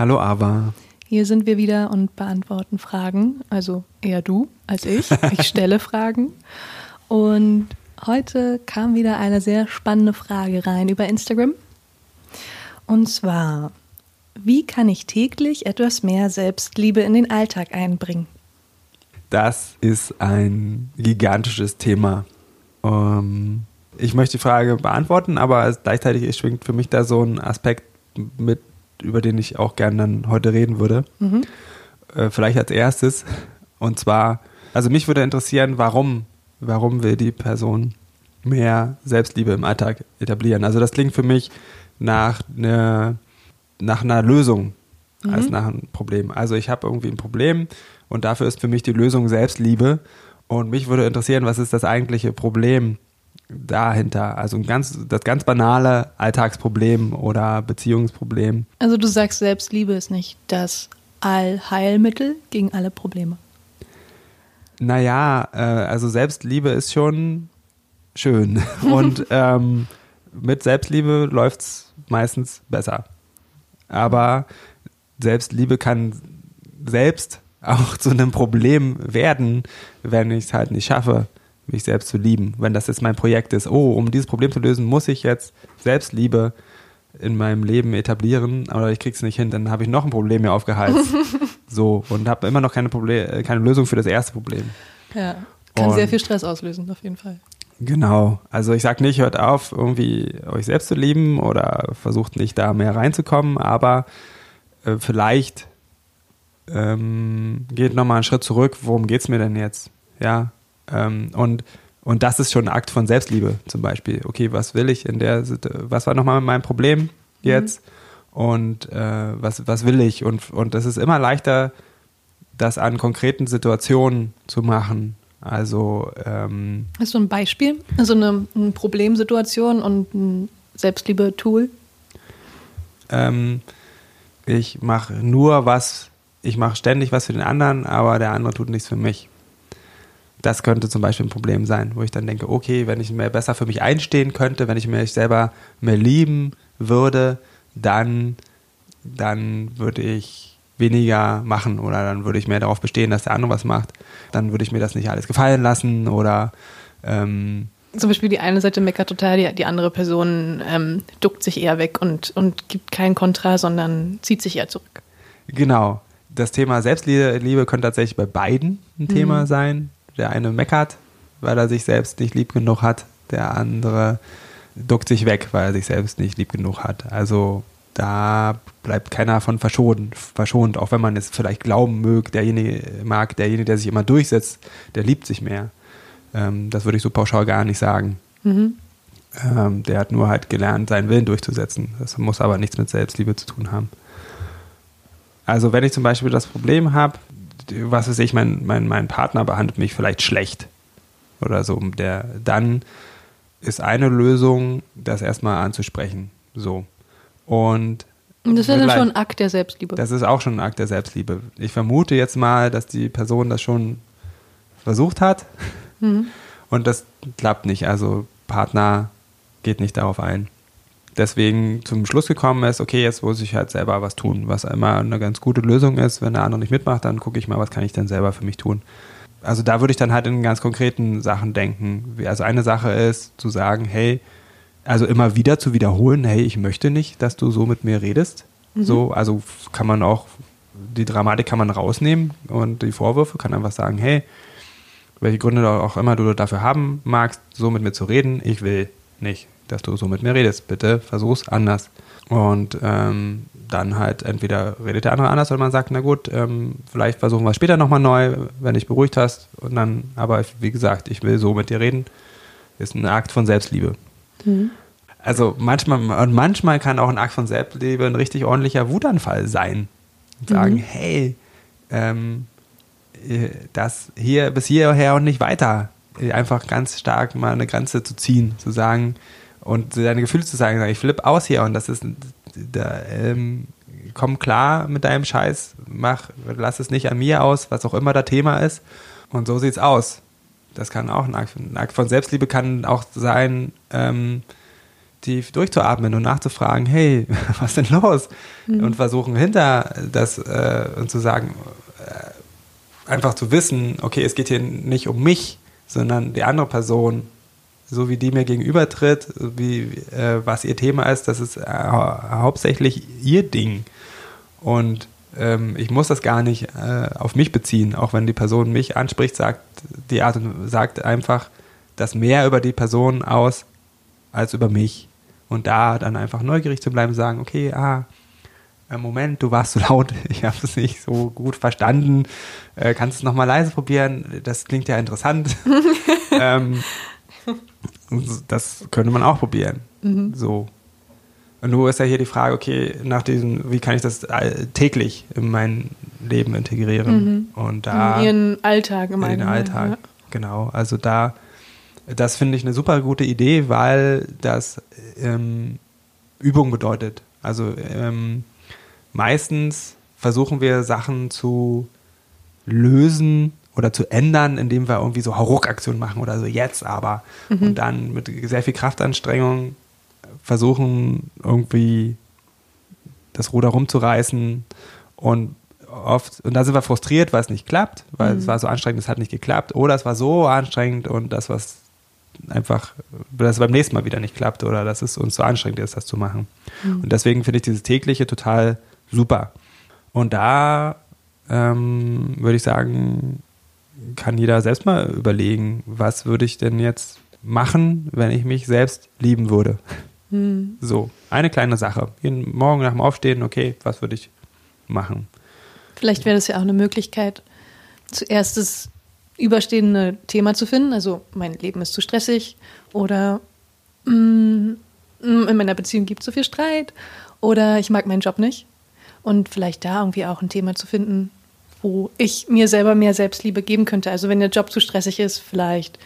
Hallo Ava. Hier sind wir wieder und beantworten Fragen. Also eher du als ich. Ich stelle Fragen. Und heute kam wieder eine sehr spannende Frage rein über Instagram. Und zwar, wie kann ich täglich etwas mehr Selbstliebe in den Alltag einbringen? Das ist ein gigantisches Thema. Ähm, ich möchte die Frage beantworten, aber gleichzeitig schwingt für mich da so ein Aspekt mit über den ich auch gerne dann heute reden würde. Mhm. Äh, vielleicht als erstes. Und zwar, also mich würde interessieren, warum, warum will die Person mehr Selbstliebe im Alltag etablieren? Also das klingt für mich nach, eine, nach einer Lösung mhm. als nach einem Problem. Also ich habe irgendwie ein Problem und dafür ist für mich die Lösung Selbstliebe. Und mich würde interessieren, was ist das eigentliche Problem dahinter? Also ein ganz, das ganz banale Alltagsproblem oder Beziehungsproblem. Also du sagst, Selbstliebe ist nicht das Allheilmittel gegen alle Probleme. Naja, äh, also Selbstliebe ist schon schön. Und ähm, mit Selbstliebe läuft es meistens besser. Aber Selbstliebe kann selbst auch zu einem Problem werden, wenn ich es halt nicht schaffe, mich selbst zu lieben. Wenn das jetzt mein Projekt ist, oh, um dieses Problem zu lösen, muss ich jetzt Selbstliebe in meinem Leben etablieren, aber ich krieg's nicht hin, dann habe ich noch ein Problem mir aufgeheizt. so, und habe immer noch keine, Problem, äh, keine Lösung für das erste Problem. Ja, kann und sehr viel Stress auslösen, auf jeden Fall. Genau, also ich sage nicht, hört auf, irgendwie euch selbst zu lieben oder versucht nicht da mehr reinzukommen, aber äh, vielleicht ähm, geht nochmal einen Schritt zurück, worum geht's mir denn jetzt? Ja, ähm, und, und das ist schon ein Akt von Selbstliebe zum Beispiel. Okay, was will ich in der, was war nochmal mein Problem jetzt? Mhm. Und äh, was, was will ich? Und, und das ist immer leichter, das an konkreten Situationen zu machen. Also ähm, Hast du ein Beispiel? Also eine, eine Problemsituation und ein Selbstliebe-Tool? Ähm, ich mache nur was, ich mache ständig was für den anderen, aber der andere tut nichts für mich das könnte zum Beispiel ein Problem sein, wo ich dann denke, okay, wenn ich mehr besser für mich einstehen könnte, wenn ich mich selber mehr lieben würde, dann, dann würde ich weniger machen oder dann würde ich mehr darauf bestehen, dass der andere was macht. Dann würde ich mir das nicht alles gefallen lassen oder ähm, zum Beispiel die eine Seite meckert total, die, die andere Person ähm, duckt sich eher weg und, und gibt keinen Kontra, sondern zieht sich eher zurück. Genau. Das Thema Selbstliebe könnte tatsächlich bei beiden ein mhm. Thema sein. Der eine meckert, weil er sich selbst nicht lieb genug hat. Der andere duckt sich weg, weil er sich selbst nicht lieb genug hat. Also da bleibt keiner von verschont, verschont, auch wenn man es vielleicht glauben mögt, derjenige mag, derjenige, der sich immer durchsetzt, der liebt sich mehr. Ähm, das würde ich so pauschal gar nicht sagen. Mhm. Ähm, der hat nur halt gelernt, seinen Willen durchzusetzen. Das muss aber nichts mit Selbstliebe zu tun haben. Also wenn ich zum Beispiel das Problem habe, was weiß ich, mein, mein, mein Partner behandelt mich vielleicht schlecht oder so. Der, dann ist eine Lösung, das erstmal anzusprechen. So. Und das ist ja dann schon ein Akt der Selbstliebe. Das ist auch schon ein Akt der Selbstliebe. Ich vermute jetzt mal, dass die Person das schon versucht hat mhm. und das klappt nicht. Also Partner geht nicht darauf ein deswegen zum Schluss gekommen ist, okay, jetzt muss ich halt selber was tun, was immer eine ganz gute Lösung ist. Wenn der andere nicht mitmacht, dann gucke ich mal, was kann ich denn selber für mich tun. Also da würde ich dann halt in ganz konkreten Sachen denken. Also eine Sache ist zu sagen, hey, also immer wieder zu wiederholen, hey, ich möchte nicht, dass du so mit mir redest. Mhm. So, also kann man auch, die Dramatik kann man rausnehmen und die Vorwürfe kann einfach sagen, hey, welche Gründe auch immer du dafür haben magst, so mit mir zu reden, ich will nicht dass du so mit mir redest. Bitte versuch's anders. Und ähm, dann halt entweder redet der andere anders oder man sagt, na gut, ähm, vielleicht versuchen wir es später nochmal neu, wenn dich beruhigt hast. Und dann, aber wie gesagt, ich will so mit dir reden. Ist ein Akt von Selbstliebe. Mhm. Also manchmal, und manchmal kann auch ein Akt von Selbstliebe ein richtig ordentlicher Wutanfall sein. Und sagen, mhm. hey, ähm, äh, das hier bis hierher und nicht weiter. Einfach ganz stark mal eine Grenze zu ziehen, zu sagen und deine Gefühle zu sagen, ich flippe aus hier und das ist, da, ähm, komm klar mit deinem Scheiß, mach, lass es nicht an mir aus, was auch immer das Thema ist. Und so sieht's aus. Das kann auch ein Akt, ein Akt von Selbstliebe kann auch sein, ähm, tief durchzuatmen und nachzufragen, hey, was ist denn los? Mhm. Und versuchen hinter das äh, und zu sagen, äh, einfach zu wissen, okay, es geht hier nicht um mich, sondern die andere Person, so wie die mir gegenübertritt, wie äh, was ihr Thema ist, das ist äh, hauptsächlich ihr Ding. Und ähm, ich muss das gar nicht äh, auf mich beziehen, auch wenn die Person mich anspricht, sagt die Art und sagt einfach das mehr über die Person aus als über mich. Und da dann einfach neugierig zu bleiben, sagen, okay, ah, äh, Moment, du warst so laut, ich habe es nicht so gut verstanden. Äh, kannst du es nochmal leise probieren? Das klingt ja interessant. ähm, das könnte man auch probieren. Mhm. So. Und nur ist ja hier die Frage, okay, nach diesem, wie kann ich das täglich in mein Leben integrieren? Mhm. Und da. In ihren Alltag im In den Alltag, ja. genau. Also da, das finde ich eine super gute Idee, weil das ähm, Übung bedeutet. Also ähm, meistens versuchen wir Sachen zu lösen oder zu ändern, indem wir irgendwie so Hauruck-Aktionen machen oder so jetzt aber. Mhm. Und dann mit sehr viel Kraftanstrengung versuchen, irgendwie das Ruder rumzureißen und oft, und da sind wir frustriert, weil es nicht klappt, weil mhm. es war so anstrengend, es hat nicht geklappt, oder es war so anstrengend und das, was einfach, dass es beim nächsten Mal wieder nicht klappt oder dass es uns so anstrengend ist, das zu machen. Mhm. Und deswegen finde ich dieses tägliche total super. Und da ähm, würde ich sagen, kann jeder selbst mal überlegen, was würde ich denn jetzt machen, wenn ich mich selbst lieben würde. Mhm. So, eine kleine Sache. Jeden Morgen nach dem Aufstehen, okay, was würde ich machen? Vielleicht wäre das ja auch eine Möglichkeit, zuerst das überstehende Thema zu finden. Also, mein Leben ist zu stressig oder mm, in meiner Beziehung gibt es zu viel Streit oder ich mag meinen Job nicht. Und vielleicht da irgendwie auch ein Thema zu finden, wo ich mir selber mehr Selbstliebe geben könnte. Also wenn der Job zu stressig ist, vielleicht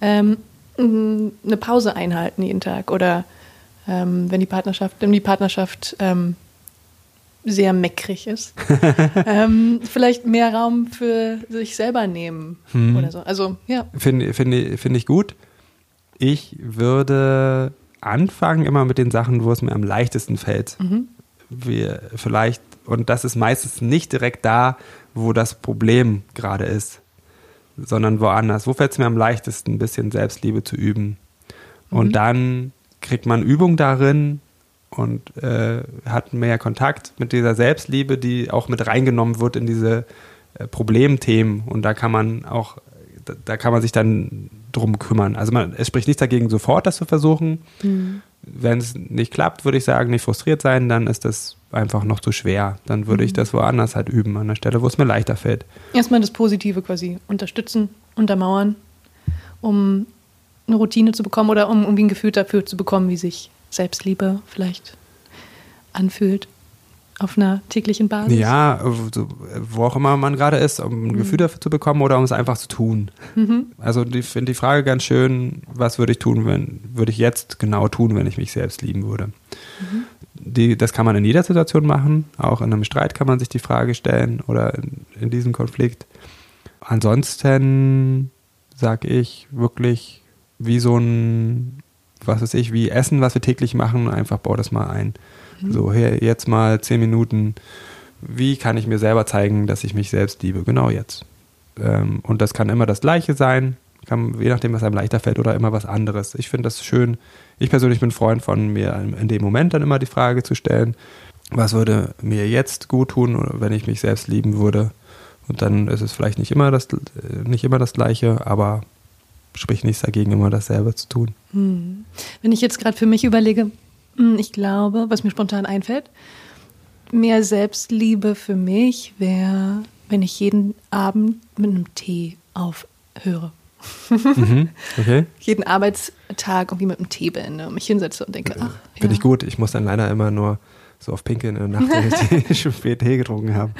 ähm, eine Pause einhalten jeden Tag oder ähm, wenn die Partnerschaft, wenn die Partnerschaft ähm, sehr meckrig ist, ähm, vielleicht mehr Raum für sich selber nehmen hm. oder so. Also ja. Finde find, find ich gut. Ich würde anfangen immer mit den Sachen, wo es mir am leichtesten fällt. Mhm. Wir vielleicht, und das ist meistens nicht direkt da, wo das Problem gerade ist, sondern woanders. Wo fällt es mir am leichtesten, ein bisschen Selbstliebe zu üben? Und mhm. dann kriegt man Übung darin und äh, hat mehr Kontakt mit dieser Selbstliebe, die auch mit reingenommen wird in diese äh, Problemthemen. Und da kann man auch, da, da, kann man sich dann drum kümmern. Also man, es spricht nichts dagegen, sofort das zu versuchen. Mhm. Wenn es nicht klappt, würde ich sagen, nicht frustriert sein, dann ist das einfach noch zu schwer. Dann würde ich mhm. das woanders halt üben, an der Stelle, wo es mir leichter fällt. Erstmal das Positive quasi unterstützen, untermauern, um eine Routine zu bekommen oder um irgendwie ein Gefühl dafür zu bekommen, wie sich Selbstliebe vielleicht anfühlt auf einer täglichen Basis. Ja, wo auch immer man gerade ist, um ein mhm. Gefühl dafür zu bekommen oder um es einfach zu tun. Mhm. Also ich finde die Frage ganz schön, was würde ich tun, wenn, würde ich jetzt genau tun, wenn ich mich selbst lieben würde. Mhm. Die, das kann man in jeder Situation machen, auch in einem Streit kann man sich die Frage stellen oder in, in diesem Konflikt. Ansonsten sage ich wirklich wie so ein, was weiß ich, wie Essen, was wir täglich machen, einfach bau das mal ein. Mhm. So, hier, jetzt mal zehn Minuten. Wie kann ich mir selber zeigen, dass ich mich selbst liebe? Genau jetzt. Ähm, und das kann immer das Gleiche sein, kann, je nachdem, was einem leichter fällt, oder immer was anderes. Ich finde das schön. Ich persönlich bin Freund von mir, in dem Moment dann immer die Frage zu stellen, was würde mir jetzt gut tun, wenn ich mich selbst lieben würde? Und dann ist es vielleicht nicht immer das, nicht immer das Gleiche, aber spricht nichts dagegen, immer dasselbe zu tun. Hm. Wenn ich jetzt gerade für mich überlege, hm, ich glaube, was mir spontan einfällt, mehr Selbstliebe für mich wäre, wenn ich jeden Abend mit einem Tee aufhöre. mhm, okay. jeden Arbeitstag irgendwie mit einem Tee beende und mich hinsetze und denke, ach. Finde ja. ich gut. Ich muss dann leider immer nur so auf Pinkeln in der Nacht, wenn ich schon spät Tee getrunken habe.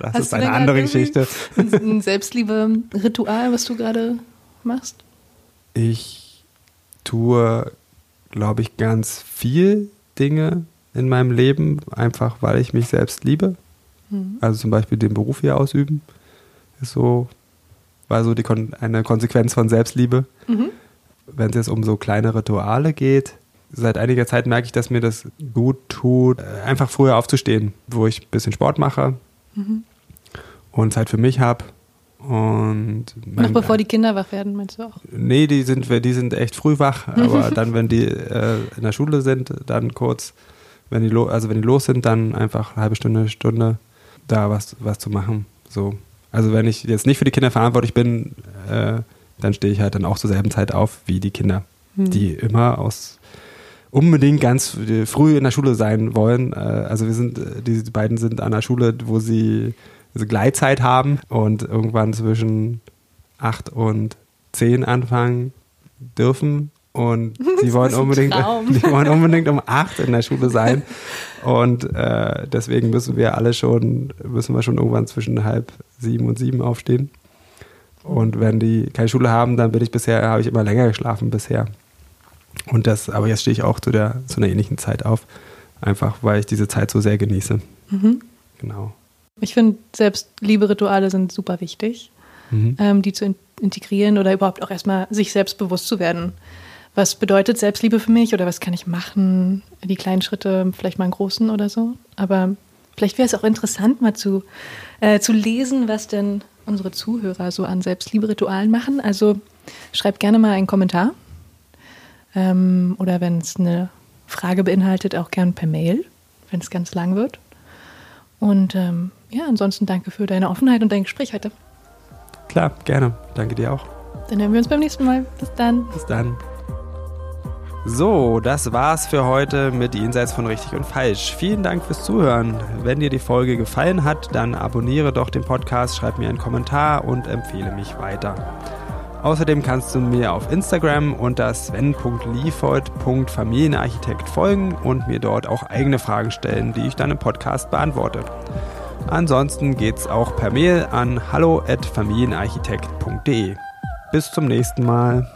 Das Hast ist eine andere Geschichte. Ein Selbstliebe-Ritual, was du gerade machst? Ich tue, glaube ich, ganz viel Dinge in meinem Leben, einfach weil ich mich selbst liebe. Mhm. Also zum Beispiel den Beruf hier ausüben, ist so, war so die Kon eine Konsequenz von Selbstliebe. Mhm. Wenn es jetzt um so kleine Rituale geht, seit einiger Zeit merke ich, dass mir das gut tut, einfach früher aufzustehen, wo ich ein bisschen Sport mache Mhm. und Zeit für mich habe. Und Noch bevor die Kinder wach werden, meinst du auch? Nee, die sind, die sind echt früh wach, aber dann, wenn die äh, in der Schule sind, dann kurz, wenn die, lo also wenn die los sind, dann einfach eine halbe Stunde, Stunde da was, was zu machen. So. Also wenn ich jetzt nicht für die Kinder verantwortlich bin, äh, dann stehe ich halt dann auch zur selben Zeit auf wie die Kinder, Hm. die immer aus unbedingt ganz früh in der Schule sein wollen. Äh, also wir sind, äh, die beiden sind an der Schule, wo sie also Gleitzeit haben und irgendwann zwischen acht und zehn anfangen dürfen. Und die wollen unbedingt, die wollen unbedingt um acht in der Schule sein. Und äh, deswegen müssen wir alle schon, müssen wir schon irgendwann zwischen halb sieben und sieben aufstehen. Und wenn die keine Schule haben, dann bin ich bisher, habe ich immer länger geschlafen bisher. Und das, aber jetzt stehe ich auch zu der, zu einer ähnlichen Zeit auf. Einfach weil ich diese Zeit so sehr genieße. Mhm. Genau. Ich finde, Selbstliebe-Rituale sind super wichtig, Mhm. ähm, die zu in integrieren oder überhaupt auch erstmal sich selbst bewusst zu werden. Was bedeutet Selbstliebe für mich oder was kann ich machen? Die kleinen Schritte, vielleicht mal einen großen oder so. Aber vielleicht wäre es auch interessant, mal zu, äh, zu lesen, was denn unsere Zuhörer so an Selbstliebe-Ritualen machen. Also schreibt gerne mal einen Kommentar. Ähm, oder wenn es eine Frage beinhaltet, auch gern per Mail, wenn es ganz lang wird. Und ähm, ja, ansonsten danke für deine Offenheit und dein Gespräch heute. Klar, gerne. Danke dir auch. Dann hören wir uns beim nächsten Mal. Bis dann. Bis dann. So, das war's für heute mit Jenseits von Richtig und Falsch. Vielen Dank fürs Zuhören. Wenn dir die Folge gefallen hat, dann abonniere doch den Podcast, schreib mir einen Kommentar und empfehle mich weiter. Außerdem kannst du mir auf Instagram unter sven.liefold.familienarchitekt folgen und mir dort auch eigene Fragen stellen, die ich dann im Podcast beantworte. Ansonsten geht's auch per Mail an hallo@familienarchitekt.de. Bis zum nächsten Mal.